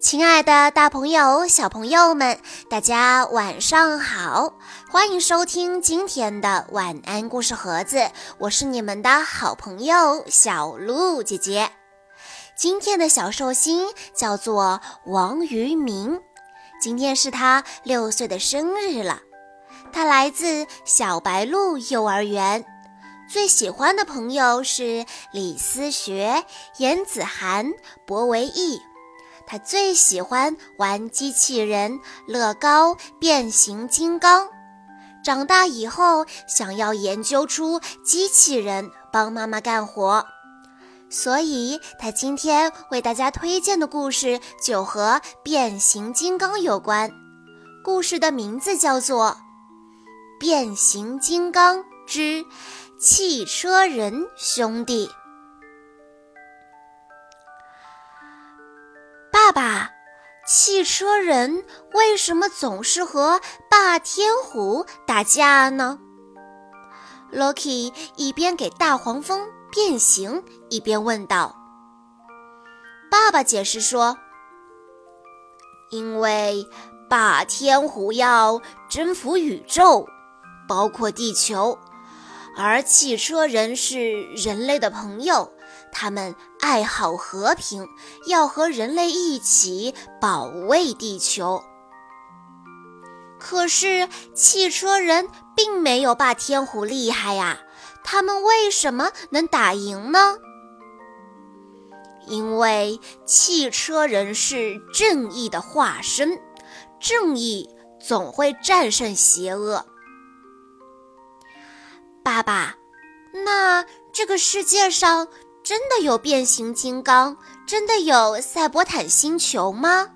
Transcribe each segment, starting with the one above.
亲爱的，大朋友、小朋友们，大家晚上好！欢迎收听今天的晚安故事盒子，我是你们的好朋友小鹿姐姐。今天的小寿星叫做王于明，今天是他六岁的生日了。他来自小白鹿幼儿园，最喜欢的朋友是李思学、严子涵、博维义。他最喜欢玩机器人、乐高、变形金刚。长大以后，想要研究出机器人帮妈妈干活，所以他今天为大家推荐的故事就和变形金刚有关。故事的名字叫做《变形金刚之汽车人兄弟》。爸，汽车人为什么总是和霸天虎打架呢？Loki 一边给大黄蜂变形，一边问道。爸爸解释说：“因为霸天虎要征服宇宙，包括地球，而汽车人是人类的朋友。”他们爱好和平，要和人类一起保卫地球。可是汽车人并没有霸天虎厉害呀，他们为什么能打赢呢？因为汽车人是正义的化身，正义总会战胜邪恶。爸爸，那这个世界上？真的有变形金刚？真的有赛博坦星球吗？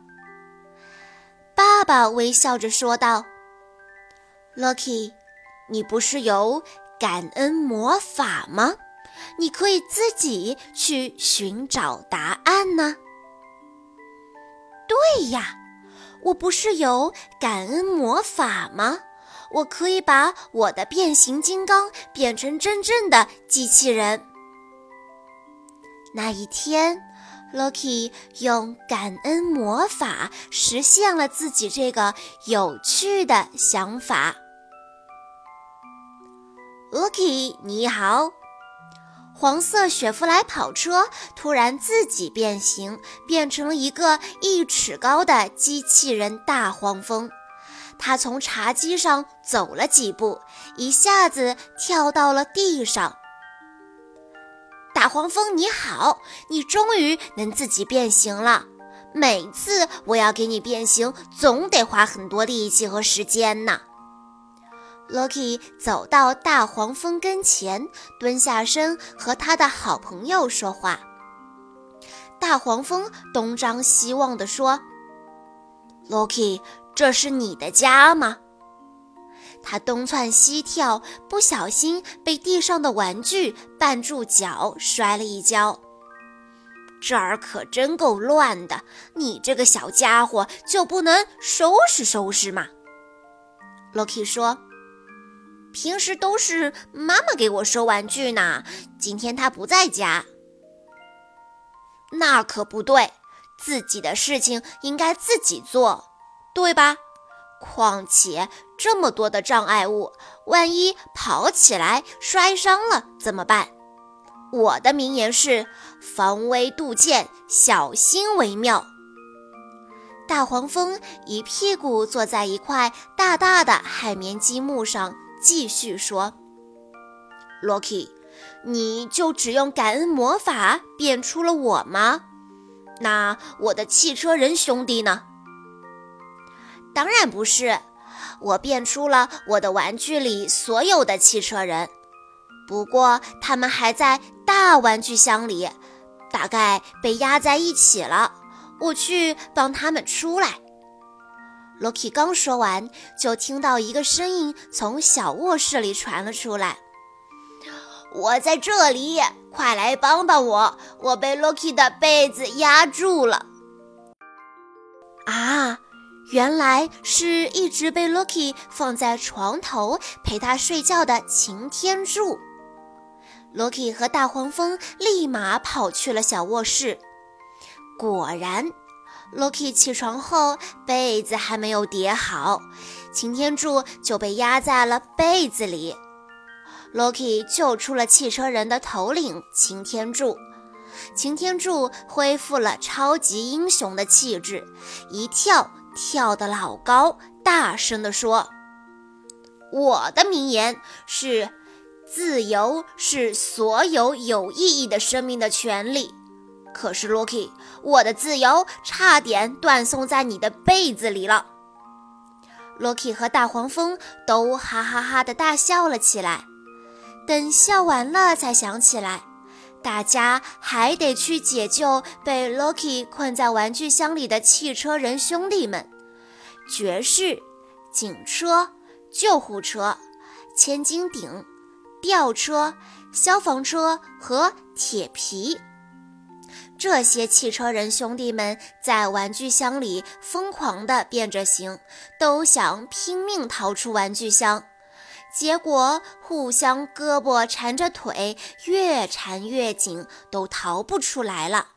爸爸微笑着说道：“Lucky，你不是有感恩魔法吗？你可以自己去寻找答案呢。”对呀，我不是有感恩魔法吗？我可以把我的变形金刚变成真正的机器人。那一天，Loki 用感恩魔法实现了自己这个有趣的想法。Loki，你好！黄色雪佛兰跑车突然自己变形，变成了一个一尺高的机器人大黄蜂。它从茶几上走了几步，一下子跳到了地上。大黄蜂你好，你终于能自己变形了。每次我要给你变形，总得花很多力气和时间呢。Loki 走到大黄蜂跟前，蹲下身和他的好朋友说话。大黄蜂东张西望地说：“Loki，这是你的家吗？”他东窜西跳，不小心被地上的玩具绊住脚，摔了一跤。这儿可真够乱的，你这个小家伙就不能收拾收拾吗？Loki 说：“平时都是妈妈给我收玩具呢，今天她不在家。”那可不对，自己的事情应该自己做，对吧？况且这么多的障碍物，万一跑起来摔伤了怎么办？我的名言是：防微杜渐，小心为妙。大黄蜂一屁股坐在一块大大的海绵积木上，继续说：“Loki，你就只用感恩魔法变出了我吗？那我的汽车人兄弟呢？”当然不是，我变出了我的玩具里所有的汽车人，不过他们还在大玩具箱里，大概被压在一起了。我去帮他们出来。Loki 刚说完，就听到一个声音从小卧室里传了出来：“我在这里，快来帮帮我！我被 Loki 的被子压住了。”啊！原来是一直被 Loki 放在床头陪他睡觉的擎天柱。Loki 和大黄蜂立马跑去了小卧室。果然 Loki 起床后，被子还没有叠好，擎天柱就被压在了被子里。Loki 救出了汽车人的头领擎天柱，擎天柱恢复了超级英雄的气质，一跳跳得老高，大声地说：“我的名言是，自由是所有有意义的生命的权利。”可是，Loki，我的自由差点断送在你的被子里了。Loki 和大黄蜂都哈哈哈的大笑了起来。等笑完了，才想起来，大家还得去解救被 Loki 困在玩具箱里的汽车人兄弟们：爵士、警车、救护车、千斤顶、吊车、消防车和铁皮。这些汽车人兄弟们在玩具箱里疯狂地变着形，都想拼命逃出玩具箱，结果互相胳膊缠着腿，越缠越紧，都逃不出来了。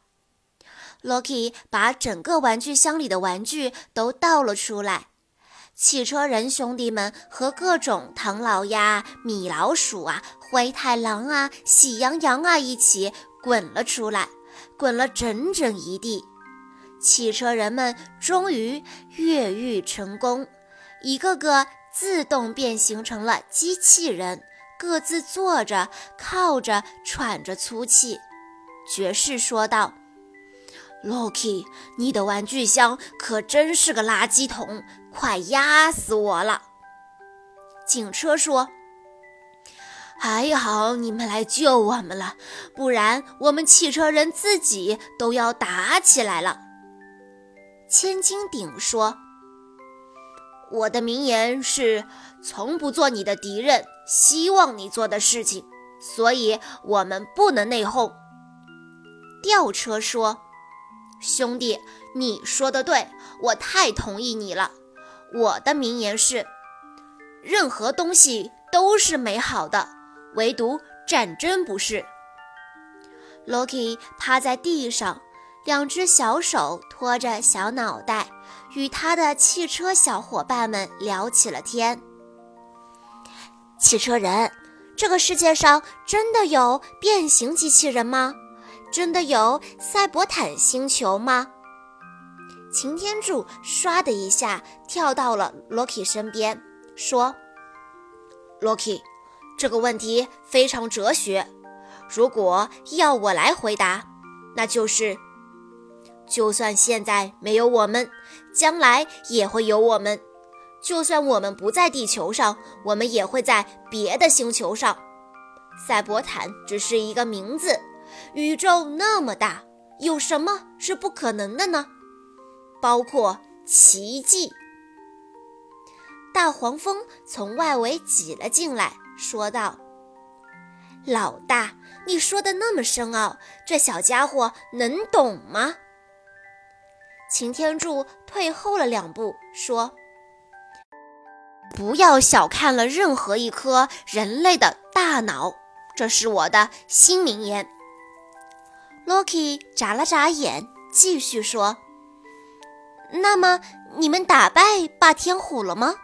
Loki 把整个玩具箱里的玩具都倒了出来，汽车人兄弟们和各种唐老鸭、米老鼠啊、灰太狼啊、喜羊羊啊一起滚了出来。滚了整整一地，汽车人们终于越狱成功，一个个自动变形成了机器人，各自坐着、靠着、喘着粗气。爵士说道：“Loki，你的玩具箱可真是个垃圾桶，快压死我了。”警车说。还好你们来救我们了，不然我们汽车人自己都要打起来了。千斤顶说：“我的名言是从不做你的敌人，希望你做的事情，所以我们不能内讧。”吊车说：“兄弟，你说的对，我太同意你了。我的名言是：任何东西都是美好的。”唯独战争不是。Loki 趴在地上，两只小手托着小脑袋，与他的汽车小伙伴们聊起了天。汽车人，这个世界上真的有变形机器人吗？真的有赛博坦星球吗？擎天柱唰的一下跳到了 Loki 身边，说：“Loki。”这个问题非常哲学，如果要我来回答，那就是：就算现在没有我们，将来也会有我们；就算我们不在地球上，我们也会在别的星球上。赛博坦只是一个名字，宇宙那么大，有什么是不可能的呢？包括奇迹。大黄蜂从外围挤了进来。说道：“老大，你说的那么深奥，这小家伙能懂吗？”擎天柱退后了两步，说：“不要小看了任何一颗人类的大脑，这是我的新名言。”Loki 眨了眨眼，继续说：“那么你们打败霸天虎了吗？”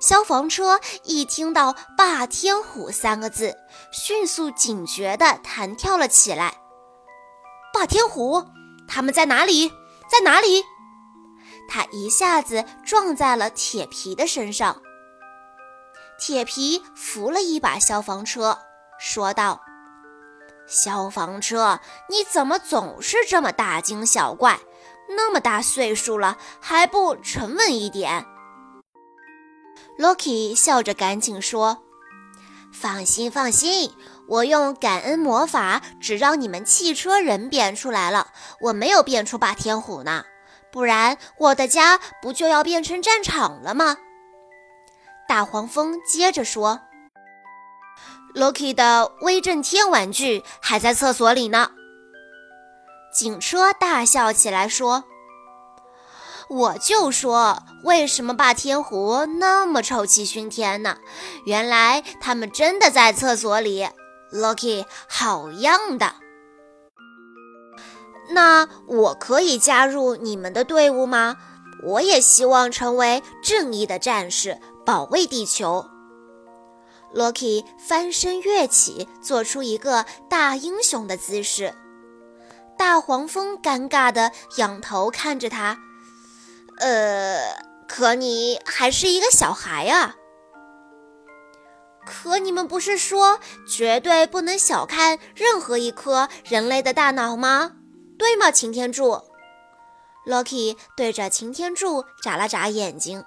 消防车一听到“霸天虎”三个字，迅速警觉地弹跳了起来。霸天虎，他们在哪里？在哪里？他一下子撞在了铁皮的身上。铁皮扶了一把消防车，说道：“消防车，你怎么总是这么大惊小怪？那么大岁数了，还不沉稳一点？” Loki 笑着赶紧说：“放心，放心，我用感恩魔法只让你们汽车人变出来了，我没有变出霸天虎呢，不然我的家不就要变成战场了吗？”大黄蜂接着说：“Loki 的威震天玩具还在厕所里呢。”警车大笑起来说。我就说，为什么霸天虎那么臭气熏天呢？原来他们真的在厕所里。Loki，好样的！那我可以加入你们的队伍吗？我也希望成为正义的战士，保卫地球。Loki 翻身跃起，做出一个大英雄的姿势。大黄蜂尴尬地仰头看着他，呃，可你还是一个小孩啊。可你们不是说绝对不能小看任何一颗人类的大脑吗？对吗，擎天柱？Loki 对着擎天柱眨了眨眼睛。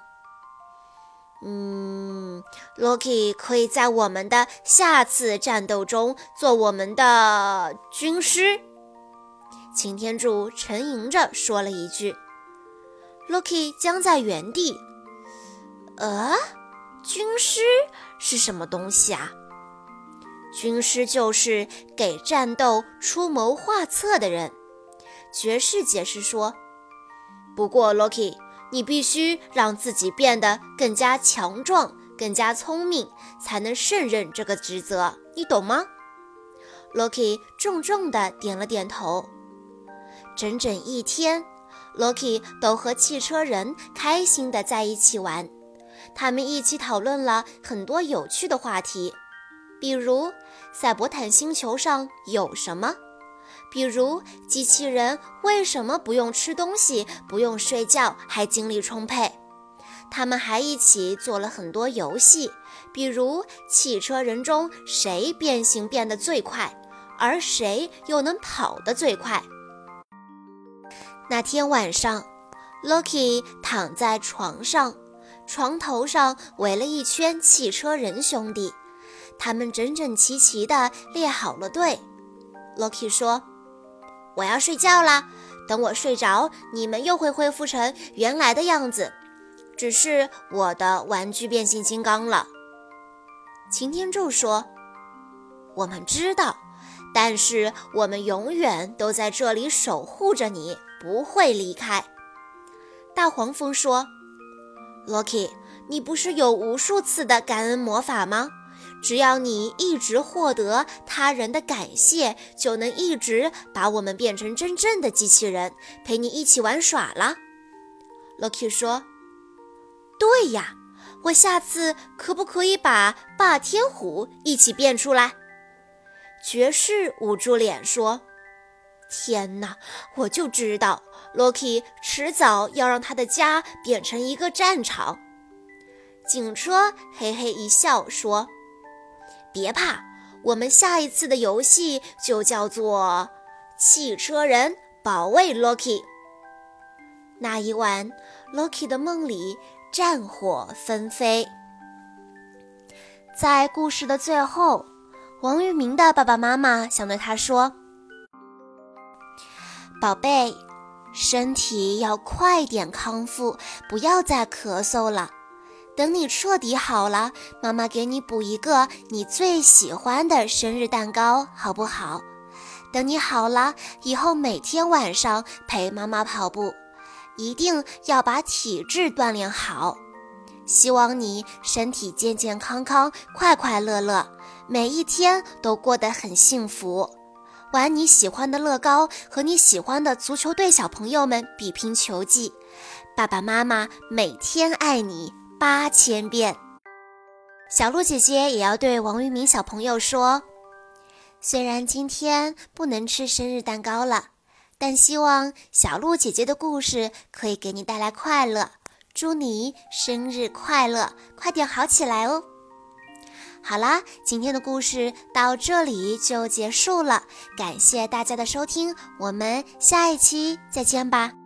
嗯，Loki 可以在我们的下次战斗中做我们的军师。擎天柱沉吟着说了一句：“Loki 僵在原地。”呃。军师是什么东西啊？军师就是给战斗出谋划策的人。爵士解释说：“不过，Loki，你必须让自己变得更加强壮、更加聪明，才能胜任这个职责。你懂吗？”Loki 重重地点了点头。整整一天，Loki 都和汽车人开心地在一起玩。他们一起讨论了很多有趣的话题，比如赛博坦星球上有什么，比如机器人为什么不用吃东西、不用睡觉还精力充沛。他们还一起做了很多游戏，比如汽车人中谁变形变得最快，而谁又能跑得最快。那天晚上，Loki 躺在床上。床头上围了一圈汽车人兄弟，他们整整齐齐地列好了队。Loki 说：“我要睡觉啦，等我睡着，你们又会恢复成原来的样子，只是我的玩具变形金刚了。”擎天柱说：“我们知道，但是我们永远都在这里守护着你，不会离开。”大黄蜂说。Loki，你不是有无数次的感恩魔法吗？只要你一直获得他人的感谢，就能一直把我们变成真正的机器人，陪你一起玩耍了。Loki 说：“对呀，我下次可不可以把霸天虎一起变出来？”爵士捂住脸说。天哪！我就知道，Loki 迟早要让他的家变成一个战场。警车嘿嘿一笑说：“别怕，我们下一次的游戏就叫做汽车人保卫 Loki。”那一晚，Loki 的梦里战火纷飞。在故事的最后，王玉明的爸爸妈妈想对他说。宝贝，身体要快点康复，不要再咳嗽了。等你彻底好了，妈妈给你补一个你最喜欢的生日蛋糕，好不好？等你好了以后，每天晚上陪妈妈跑步，一定要把体质锻炼好。希望你身体健健康康，快快乐乐，每一天都过得很幸福。玩你喜欢的乐高，和你喜欢的足球队小朋友们比拼球技。爸爸妈妈每天爱你八千遍。小鹿姐姐也要对王玉明小朋友说：虽然今天不能吃生日蛋糕了，但希望小鹿姐姐的故事可以给你带来快乐。祝你生日快乐，快点好起来哦！好啦，今天的故事到这里就结束了，感谢大家的收听，我们下一期再见吧。